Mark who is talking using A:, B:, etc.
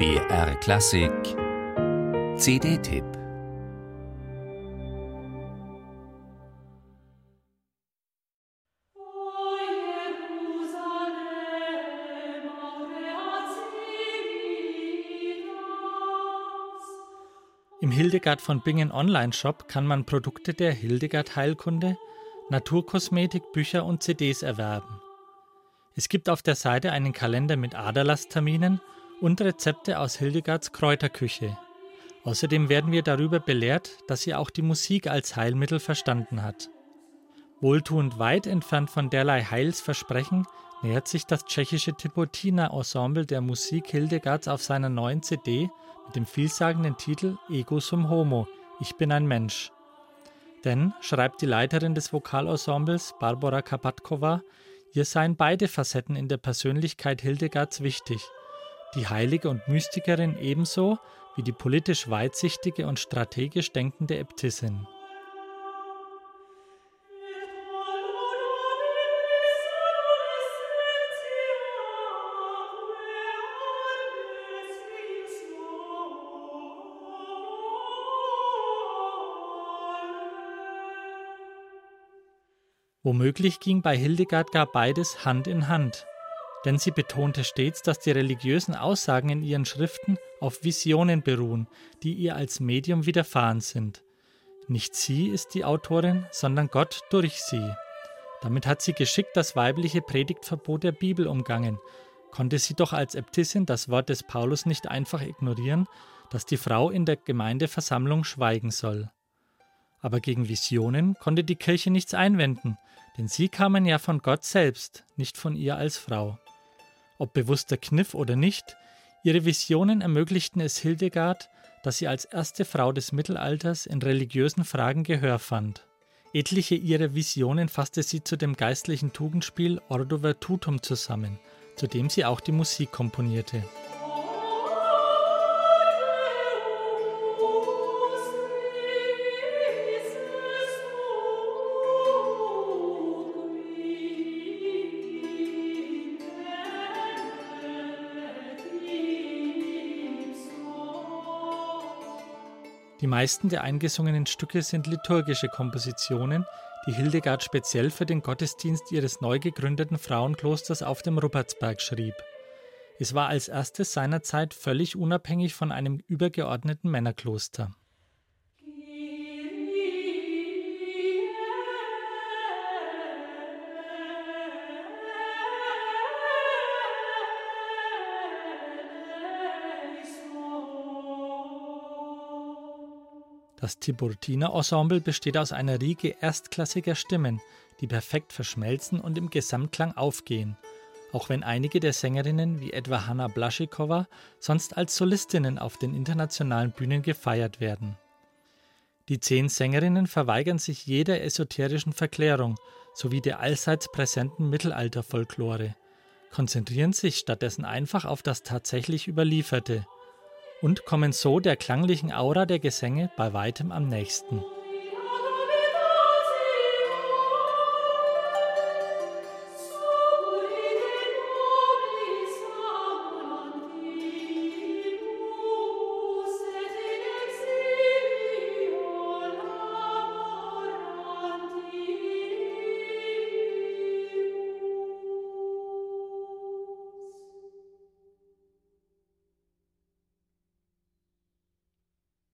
A: BR Klassik CD-Tipp
B: Im Hildegard von Bingen Online-Shop kann man Produkte der Hildegard Heilkunde, Naturkosmetik, Bücher und CDs erwerben. Es gibt auf der Seite einen Kalender mit Aderlassterminen und Rezepte aus Hildegards Kräuterküche. Außerdem werden wir darüber belehrt, dass sie auch die Musik als Heilmittel verstanden hat. Wohltuend weit entfernt von derlei Heilsversprechen nähert sich das tschechische Tipotina Ensemble der Musik Hildegards auf seiner neuen CD mit dem vielsagenden Titel Ego sum Homo, ich bin ein Mensch. Denn, schreibt die Leiterin des Vokalensembles, Barbara Kapatkova, Ihr seien beide Facetten in der Persönlichkeit Hildegards wichtig. Die Heilige und Mystikerin ebenso wie die politisch weitsichtige und strategisch denkende Äbtissin. Womöglich ging bei Hildegard gar beides Hand in Hand, denn sie betonte stets, dass die religiösen Aussagen in ihren Schriften auf Visionen beruhen, die ihr als Medium widerfahren sind. Nicht sie ist die Autorin, sondern Gott durch sie. Damit hat sie geschickt das weibliche Predigtverbot der Bibel umgangen. Konnte sie doch als Äbtissin das Wort des Paulus nicht einfach ignorieren, dass die Frau in der Gemeindeversammlung schweigen soll. Aber gegen Visionen konnte die Kirche nichts einwenden, denn sie kamen ja von Gott selbst, nicht von ihr als Frau. Ob bewusster Kniff oder nicht, ihre Visionen ermöglichten es Hildegard, dass sie als erste Frau des Mittelalters in religiösen Fragen Gehör fand. Etliche ihrer Visionen fasste sie zu dem geistlichen Tugendspiel Ordo Virtutum zusammen, zu dem sie auch die Musik komponierte. Die meisten der eingesungenen Stücke sind liturgische Kompositionen, die Hildegard speziell für den Gottesdienst ihres neu gegründeten Frauenklosters auf dem Ruppertsberg schrieb. Es war als erstes seinerzeit völlig unabhängig von einem übergeordneten Männerkloster. Das Tiburtiner Ensemble besteht aus einer Riege erstklassiger Stimmen, die perfekt verschmelzen und im Gesamtklang aufgehen, auch wenn einige der Sängerinnen wie etwa Hanna Blaschikowa sonst als Solistinnen auf den internationalen Bühnen gefeiert werden. Die zehn Sängerinnen verweigern sich jeder esoterischen Verklärung sowie der allseits präsenten Mittelalterfolklore, konzentrieren sich stattdessen einfach auf das tatsächlich Überlieferte – und kommen so der klanglichen Aura der Gesänge bei weitem am nächsten.